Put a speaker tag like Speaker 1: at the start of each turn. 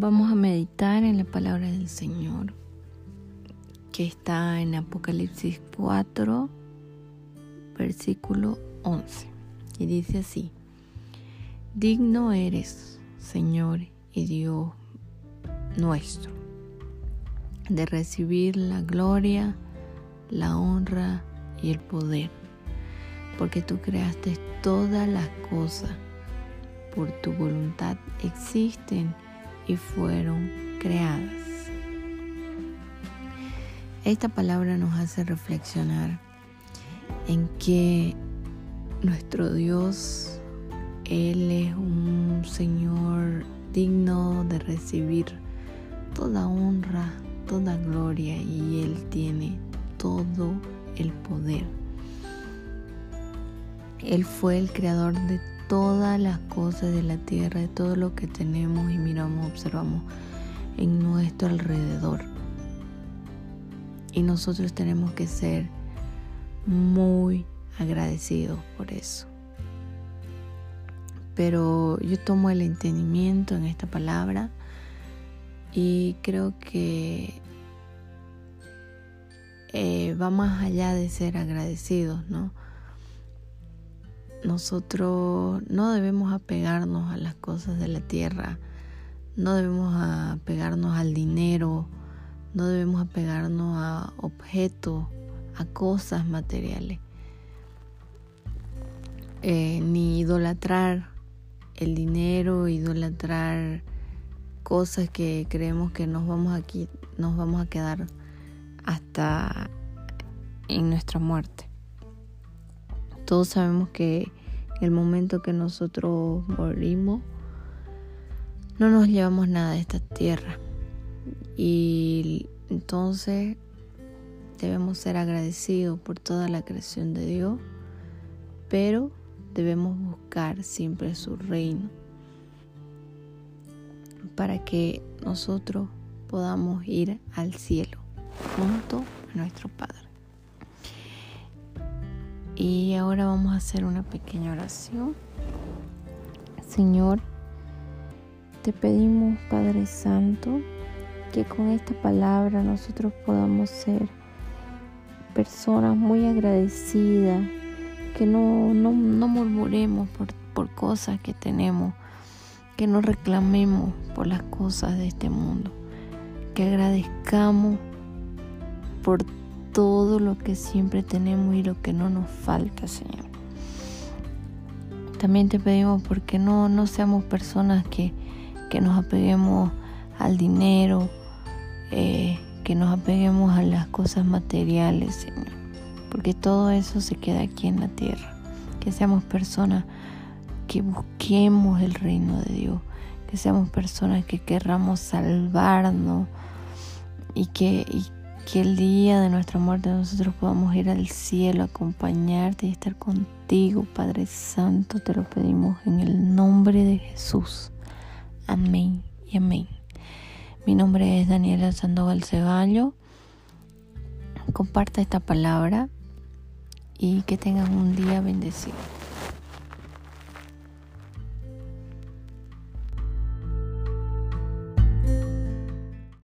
Speaker 1: Vamos a meditar en la palabra del Señor que está en Apocalipsis 4, versículo 11. Y dice así, digno eres, Señor y Dios nuestro, de recibir la gloria, la honra y el poder, porque tú creaste todas las cosas, por tu voluntad existen y fueron creadas. Esta palabra nos hace reflexionar en que nuestro Dios, Él es un Señor digno de recibir toda honra, toda gloria y Él tiene todo el poder. Él fue el creador de todas las cosas de la tierra, de todo lo que tenemos y miramos, observamos en nuestro alrededor. Y nosotros tenemos que ser muy agradecidos por eso. Pero yo tomo el entendimiento en esta palabra y creo que eh, va más allá de ser agradecidos, ¿no? Nosotros no debemos apegarnos a las cosas de la tierra, no debemos apegarnos al dinero, no debemos apegarnos a objetos, a cosas materiales, eh, ni idolatrar el dinero, idolatrar cosas que creemos que nos vamos nos vamos a quedar hasta en nuestra muerte. Todos sabemos que el momento que nosotros morimos, no nos llevamos nada de esta tierra. Y entonces debemos ser agradecidos por toda la creación de Dios, pero debemos buscar siempre su reino para que nosotros podamos ir al cielo junto a nuestro Padre. Y ahora vamos a hacer una pequeña oración. Señor, te pedimos, Padre Santo, que con esta palabra nosotros podamos ser personas muy agradecidas, que no, no, murmuremos por, por cosas que tenemos, que no reclamemos por las cosas de este mundo, que agradezcamos por todo lo que siempre tenemos y lo que no nos falta, Señor. También te pedimos porque no, no seamos personas que, que nos apeguemos al dinero, eh, que nos apeguemos a las cosas materiales, Señor. Porque todo eso se queda aquí en la tierra. Que seamos personas que busquemos el reino de Dios. Que seamos personas que querramos salvarnos y que, que el día de nuestra muerte nosotros podamos ir al cielo, acompañarte y estar contigo, Padre Santo, te lo pedimos en el nombre de Jesús. Amén y amén. Mi nombre es Daniela Sandoval Ceballo. Comparta esta palabra y que tengan un día bendecido.